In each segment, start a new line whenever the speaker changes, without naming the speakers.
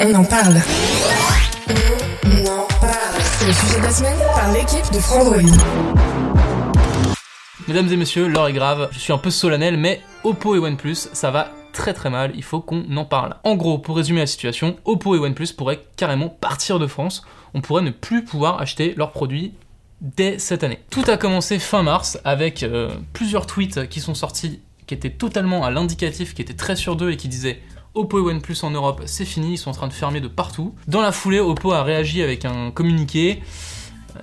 On en parle. On en parle. C'est le sujet de la semaine par l'équipe de Frandroid.
Mesdames et messieurs, l'heure est grave, je suis un peu solennel, mais Oppo et OnePlus, ça va très très mal, il faut qu'on en parle. En gros, pour résumer la situation, Oppo et OnePlus pourraient carrément partir de France, on pourrait ne plus pouvoir acheter leurs produits dès cette année. Tout a commencé fin mars avec euh, plusieurs tweets qui sont sortis qui étaient totalement à l'indicatif, qui étaient très sur d'eux et qui disaient Oppo et OnePlus en Europe, c'est fini, ils sont en train de fermer de partout. Dans la foulée, Oppo a réagi avec un communiqué.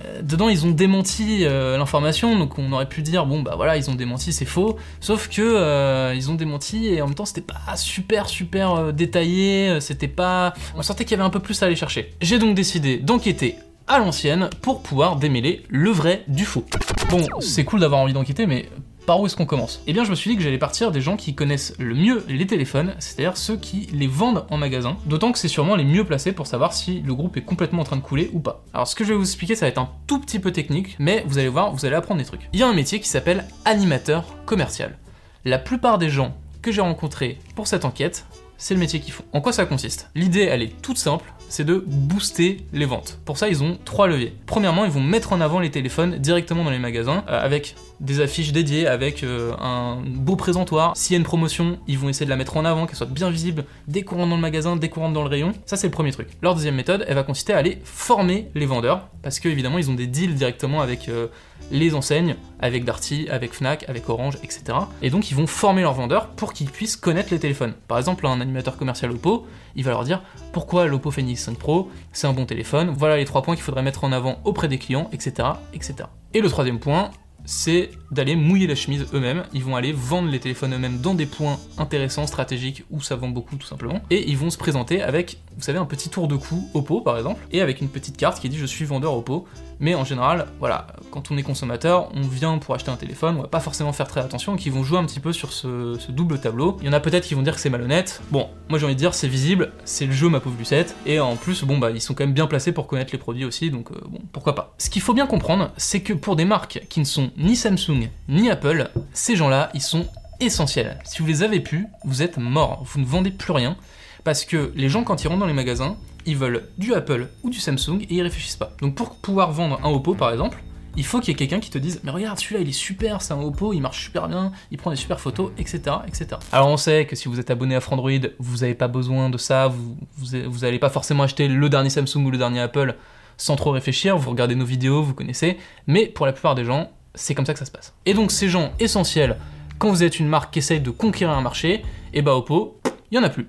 Euh, dedans, ils ont démenti euh, l'information, donc on aurait pu dire bon bah voilà, ils ont démenti, c'est faux. Sauf que euh, ils ont démenti et en même temps, c'était pas super super détaillé, c'était pas. On sentait qu'il y avait un peu plus à aller chercher. J'ai donc décidé d'enquêter à l'ancienne pour pouvoir démêler le vrai du faux. Bon, c'est cool d'avoir envie d'enquêter, mais par où est-ce qu'on commence Eh bien, je me suis dit que j'allais partir des gens qui connaissent le mieux les téléphones, c'est-à-dire ceux qui les vendent en magasin, d'autant que c'est sûrement les mieux placés pour savoir si le groupe est complètement en train de couler ou pas. Alors, ce que je vais vous expliquer, ça va être un tout petit peu technique, mais vous allez voir, vous allez apprendre des trucs. Il y a un métier qui s'appelle animateur commercial. La plupart des gens que j'ai rencontrés pour cette enquête, c'est le métier qu'ils font. En quoi ça consiste? L'idée, elle est toute simple, c'est de booster les ventes. Pour ça, ils ont trois leviers. Premièrement, ils vont mettre en avant les téléphones directement dans les magasins, euh, avec des affiches dédiées, avec euh, un beau présentoir. S'il y a une promotion, ils vont essayer de la mettre en avant, qu'elle soit bien visible, dès dans le magasin, dès dans le rayon. Ça, c'est le premier truc. Leur deuxième méthode, elle va consister à aller former les vendeurs, parce que évidemment, ils ont des deals directement avec euh, les enseignes, avec Darty, avec Fnac, avec Orange, etc. Et donc, ils vont former leurs vendeurs pour qu'ils puissent connaître les téléphones. Par exemple, un animateur commercial Oppo, il va leur dire pourquoi l'Oppo Phoenix 5 Pro, c'est un bon téléphone, voilà les trois points qu'il faudrait mettre en avant auprès des clients, etc. etc. Et le troisième point, c'est d'aller mouiller la chemise eux-mêmes. Ils vont aller vendre les téléphones eux-mêmes dans des points intéressants, stratégiques, où ça vend beaucoup tout simplement. Et ils vont se présenter avec, vous savez, un petit tour de cou Oppo par exemple, et avec une petite carte qui dit je suis vendeur Oppo. Mais en général, voilà, quand on est consommateur, on vient pour acheter un téléphone, on va pas forcément faire très attention, donc ils vont jouer un petit peu sur ce, ce double tableau. Il y en a peut-être qui vont dire que c'est malhonnête. Bon, moi j'ai envie de dire c'est visible, c'est le jeu ma pauvre Lucette, et en plus, bon bah ils sont quand même bien placés pour connaître les produits aussi, donc euh, bon, pourquoi pas. Ce qu'il faut bien comprendre, c'est que pour des marques qui ne sont ni Samsung ni Apple, ces gens-là, ils sont essentiels. Si vous les avez pu, vous êtes morts, vous ne vendez plus rien, parce que les gens quand ils rentrent dans les magasins, ils veulent du Apple ou du Samsung et ils réfléchissent pas. Donc pour pouvoir vendre un Oppo par exemple, il faut qu'il y ait quelqu'un qui te dise mais regarde celui-là il est super, c'est un Oppo, il marche super bien, il prend des super photos, etc. etc. Alors on sait que si vous êtes abonné à Frandroid, vous n'avez pas besoin de ça, vous, vous, vous allez pas forcément acheter le dernier Samsung ou le dernier Apple sans trop réfléchir, vous regardez nos vidéos, vous connaissez, mais pour la plupart des gens, c'est comme ça que ça se passe. Et donc ces gens essentiels, quand vous êtes une marque qui essaye de conquérir un marché, et bah Oppo, il y en a plus.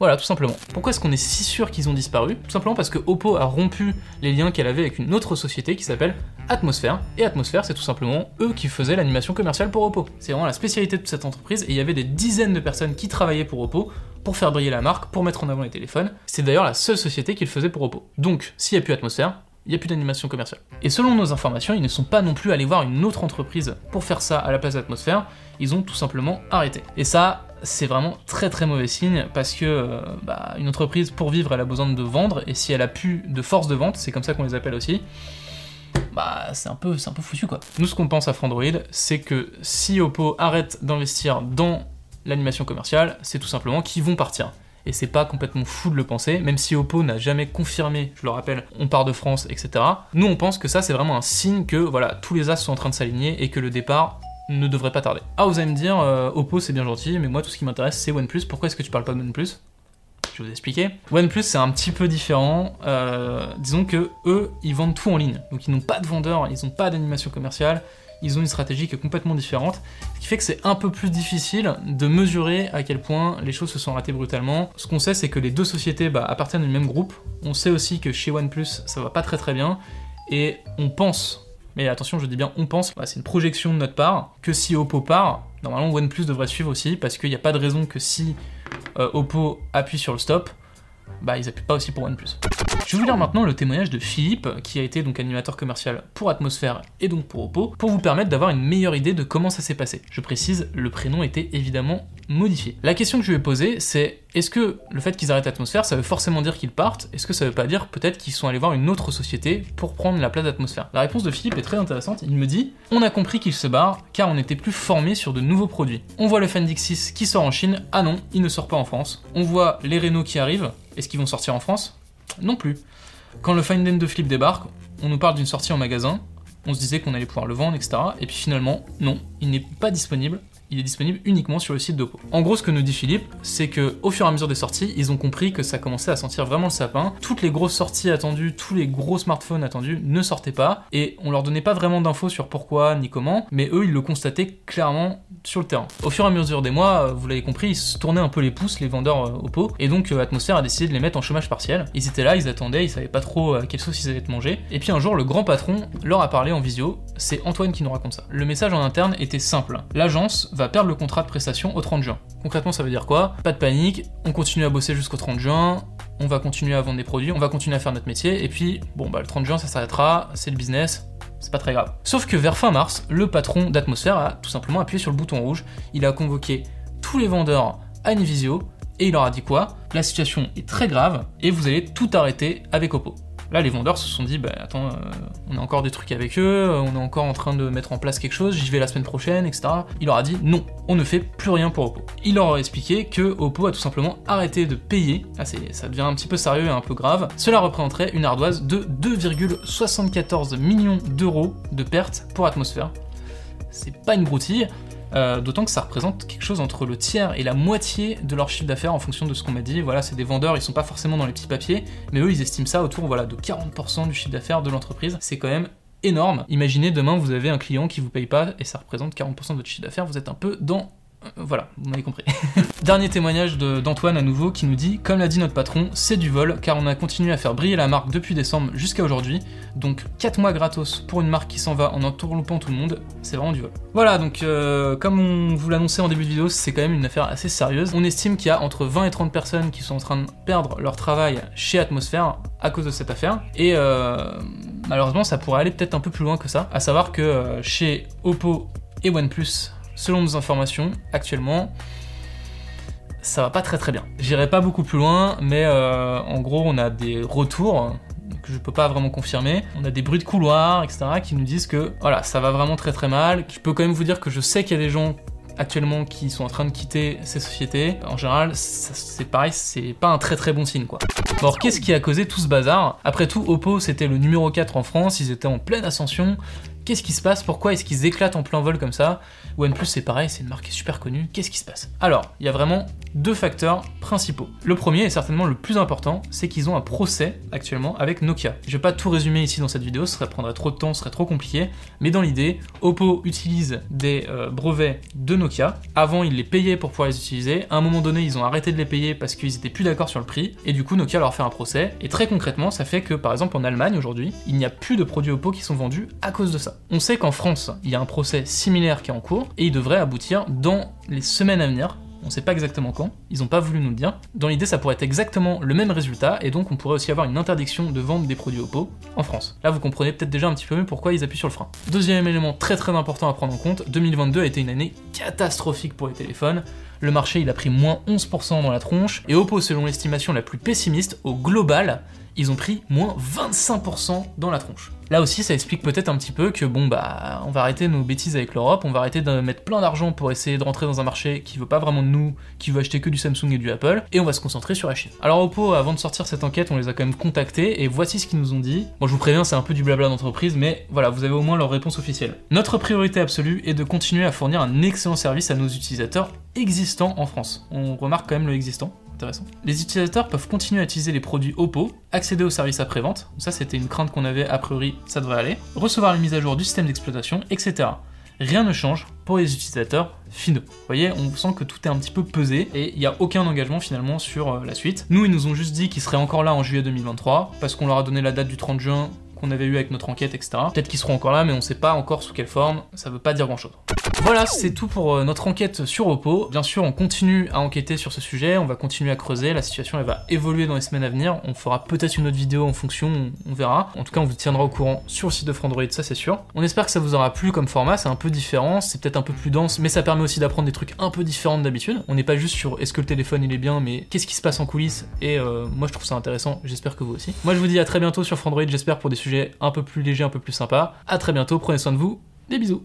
Voilà, tout simplement. Pourquoi est-ce qu'on est si sûr qu'ils ont disparu? Tout simplement parce que Oppo a rompu les liens qu'elle avait avec une autre société qui s'appelle Atmosphère. Et Atmosphère, c'est tout simplement eux qui faisaient l'animation commerciale pour Oppo. C'est vraiment la spécialité de cette entreprise et il y avait des dizaines de personnes qui travaillaient pour Oppo pour faire briller la marque, pour mettre en avant les téléphones. C'est d'ailleurs la seule société qui le faisait pour Oppo. Donc, s'il n'y a plus Atmosphère, il n'y a plus d'animation commerciale. Et selon nos informations, ils ne sont pas non plus allés voir une autre entreprise pour faire ça à la place d'Atmosphère, ils ont tout simplement arrêté. Et ça, c'est vraiment très très mauvais signe parce que euh, bah, une entreprise pour vivre elle a besoin de vendre et si elle a plus de force de vente, c'est comme ça qu'on les appelle aussi, bah c'est un peu c'est un peu foutu quoi. Nous ce qu'on pense à Frandroid, c'est que si Oppo arrête d'investir dans l'animation commerciale, c'est tout simplement qu'ils vont partir. Et c'est pas complètement fou de le penser, même si Oppo n'a jamais confirmé, je le rappelle, on part de France, etc. Nous on pense que ça c'est vraiment un signe que voilà, tous les as sont en train de s'aligner et que le départ ne devrait pas tarder. Ah, vous allez me dire, euh, Oppo c'est bien gentil, mais moi tout ce qui m'intéresse c'est OnePlus. Pourquoi est-ce que tu parles pas de OnePlus? Je vais vous expliquer. OnePlus c'est un petit peu différent. Euh, disons que eux, ils vendent tout en ligne. Donc ils n'ont pas de vendeurs, ils n'ont pas d'animation commerciale. Ils ont une stratégie qui est complètement différente, ce qui fait que c'est un peu plus difficile de mesurer à quel point les choses se sont ratées brutalement. Ce qu'on sait, c'est que les deux sociétés bah, appartiennent au même groupe. On sait aussi que chez OnePlus, ça va pas très très bien, et on pense mais attention, je dis bien on pense, bah, c'est une projection de notre part, que si Oppo part, normalement OnePlus devrait suivre aussi, parce qu'il n'y a pas de raison que si euh, Oppo appuie sur le stop, bah ils appuient pas aussi pour OnePlus. Je vais vous lire maintenant le témoignage de Philippe, qui a été donc animateur commercial pour Atmosphère et donc pour Oppo, pour vous permettre d'avoir une meilleure idée de comment ça s'est passé. Je précise, le prénom était évidemment modifié. La question que je lui ai posée, c'est est-ce que le fait qu'ils arrêtent Atmosphère, ça veut forcément dire qu'ils partent? Est-ce que ça veut pas dire peut-être qu'ils sont allés voir une autre société pour prendre la place d'Atmosphère? La réponse de Philippe est très intéressante. Il me dit On a compris qu'ils se barrent car on n'était plus formé sur de nouveaux produits. On voit le Fendix 6 qui sort en Chine. Ah non, il ne sort pas en France. On voit les Renault qui arrivent. Est-ce qu'ils vont sortir en France? Non plus. Quand le Find End de Flip débarque, on nous parle d'une sortie en magasin, on se disait qu'on allait pouvoir le vendre, etc. Et puis finalement, non, il n'est pas disponible il est disponible uniquement sur le site d'Oppo. En gros, ce que nous dit Philippe, c'est que au fur et à mesure des sorties, ils ont compris que ça commençait à sentir vraiment le sapin. Toutes les grosses sorties attendues, tous les gros smartphones attendus ne sortaient pas, et on leur donnait pas vraiment d'infos sur pourquoi ni comment, mais eux, ils le constataient clairement sur le terrain. Au fur et à mesure des mois, vous l'avez compris, ils se tournaient un peu les pouces, les vendeurs euh, Oppo, et donc euh, Atmosphère a décidé de les mettre en chômage partiel. Ils étaient là, ils attendaient, ils savaient pas trop quelle sauce ils allaient manger. Et puis un jour, le grand patron leur a parlé en visio, c'est Antoine qui nous raconte ça. Le message en interne était simple. L'agence va perdre le contrat de prestation au 30 juin. Concrètement, ça veut dire quoi? Pas de panique, on continue à bosser jusqu'au 30 juin, on va continuer à vendre des produits, on va continuer à faire notre métier, et puis, bon, bah, le 30 juin, ça s'arrêtera, c'est le business, c'est pas très grave. Sauf que vers fin mars, le patron d'Atmosphère a tout simplement appuyé sur le bouton rouge, il a convoqué tous les vendeurs à une visio, et il leur a dit quoi? La situation est très grave, et vous allez tout arrêter avec Oppo. Là, les vendeurs se sont dit, bah attends, euh, on a encore des trucs avec eux, euh, on est encore en train de mettre en place quelque chose, j'y vais la semaine prochaine, etc. Il leur a dit, non, on ne fait plus rien pour Oppo. Il leur a expliqué que Oppo a tout simplement arrêté de payer, ah, ça devient un petit peu sérieux et un peu grave, cela représenterait une ardoise de 2,74 millions d'euros de pertes pour Atmosphère. C'est pas une broutille, euh, d'autant que ça représente quelque chose entre le tiers et la moitié de leur chiffre d'affaires en fonction de ce qu'on m'a dit. Voilà, c'est des vendeurs, ils sont pas forcément dans les petits papiers, mais eux ils estiment ça autour de 40% du chiffre d'affaires de l'entreprise. C'est quand même énorme. Imaginez demain vous avez un client qui vous paye pas et ça représente 40% de votre chiffre d'affaires, vous êtes un peu dans voilà, vous m'avez compris. Dernier témoignage d'Antoine à nouveau qui nous dit Comme l'a dit notre patron, c'est du vol car on a continué à faire briller la marque depuis décembre jusqu'à aujourd'hui. Donc 4 mois gratos pour une marque qui s'en va en entourloupant tout le monde, c'est vraiment du vol. Voilà, donc euh, comme on vous l'annonçait en début de vidéo, c'est quand même une affaire assez sérieuse. On estime qu'il y a entre 20 et 30 personnes qui sont en train de perdre leur travail chez Atmosphère à cause de cette affaire. Et euh, malheureusement, ça pourrait aller peut-être un peu plus loin que ça. À savoir que chez Oppo et OnePlus, selon nos informations, actuellement, ça va pas très très bien. J'irai pas beaucoup plus loin, mais euh, en gros, on a des retours que je peux pas vraiment confirmer. On a des bruits de couloir, etc., qui nous disent que voilà, ça va vraiment très très mal. Je peux quand même vous dire que je sais qu'il y a des gens actuellement qui sont en train de quitter ces sociétés. En général, c'est pareil, c'est pas un très très bon signe quoi. Alors qu'est-ce qui a causé tout ce bazar? Après tout, Oppo c'était le numéro 4 en France, ils étaient en pleine ascension, Qu'est-ce qui se passe? Pourquoi est-ce qu'ils éclatent en plein vol comme ça? OnePlus c'est pareil, c'est une marque super connue. Qu'est-ce qui se passe? Alors, il y a vraiment deux facteurs principaux. Le premier et certainement le plus important, c'est qu'ils ont un procès actuellement avec Nokia. Je vais pas tout résumer ici dans cette vidéo, ça prendrait trop de temps, ce serait trop compliqué, mais dans l'idée, Oppo utilise des euh, brevets de Nokia. Avant, ils les payaient pour pouvoir les utiliser. À un moment donné, ils ont arrêté de les payer parce qu'ils étaient plus d'accord sur le prix, et du coup, Nokia leur fait un procès. Et très concrètement, ça fait que par exemple en Allemagne aujourd'hui, il n'y a plus de produits Oppo qui sont vendus à cause de ça. On sait qu'en France, il y a un procès similaire qui est en cours et il devrait aboutir dans les semaines à venir. On sait pas exactement quand, ils ont pas voulu nous le dire. Dans l'idée, ça pourrait être exactement le même résultat et donc on pourrait aussi avoir une interdiction de vente des produits Oppo en France. Là, vous comprenez peut-être déjà un petit peu mieux pourquoi ils appuient sur le frein. Deuxième élément très très important à prendre en compte, 2022 a été une année catastrophique pour les téléphones. Le marché, il a pris moins 11% dans la tronche et Oppo, selon l'estimation la plus pessimiste, au global, ils ont pris moins 25% dans la tronche. Là aussi, ça explique peut-être un petit peu que bon bah, on va arrêter nos bêtises avec l'Europe, on va arrêter de mettre plein d'argent pour essayer de rentrer dans un marché qui veut pas vraiment de nous, qui veut acheter que du Samsung et du Apple, et on va se concentrer sur la Chine. Alors Oppo, avant de sortir cette enquête, on les a quand même contactés et voici ce qu'ils nous ont dit. Bon, je vous préviens, c'est un peu du blabla d'entreprise, mais voilà, vous avez au moins leur réponse officielle. Notre priorité absolue est de continuer à fournir un excellent service à nos utilisateurs existants en France. On remarque quand même le existant. Les utilisateurs peuvent continuer à utiliser les produits Oppo, accéder au service après-vente, ça c'était une crainte qu'on avait a priori, ça devrait aller, recevoir les mises à jour du système d'exploitation, etc. Rien ne change pour les utilisateurs finaux. Vous voyez, on sent que tout est un petit peu pesé et il n'y a aucun engagement finalement sur euh, la suite. Nous, ils nous ont juste dit qu'ils seraient encore là en juillet 2023 parce qu'on leur a donné la date du 30 juin qu'on avait eu avec notre enquête, etc. Peut-être qu'ils seront encore là, mais on sait pas encore sous quelle forme, ça veut pas dire grand chose. Voilà, c'est tout pour euh, notre enquête sur Oppo. Bien sûr, on continue à enquêter sur ce sujet, on va continuer à creuser, la situation elle va évoluer dans les semaines à venir, on fera peut-être une autre vidéo en fonction, on verra. En tout cas, on vous tiendra au courant sur le site de Frandroid, ça c'est sûr. On espère que ça vous aura plu comme format, c'est un peu différent, c'est peut-être un peu plus dense, mais ça permet aussi d'apprendre des trucs un peu différents d'habitude. On n'est pas juste sur est-ce que le téléphone il est bien, mais qu'est-ce qui se passe en coulisses, et euh, moi je trouve ça intéressant, j'espère que vous aussi. Moi je vous dis à très bientôt sur Frandroid, j'espère pour des sujets un peu plus légers, un peu plus sympas. À très bientôt, prenez soin de vous, des bisous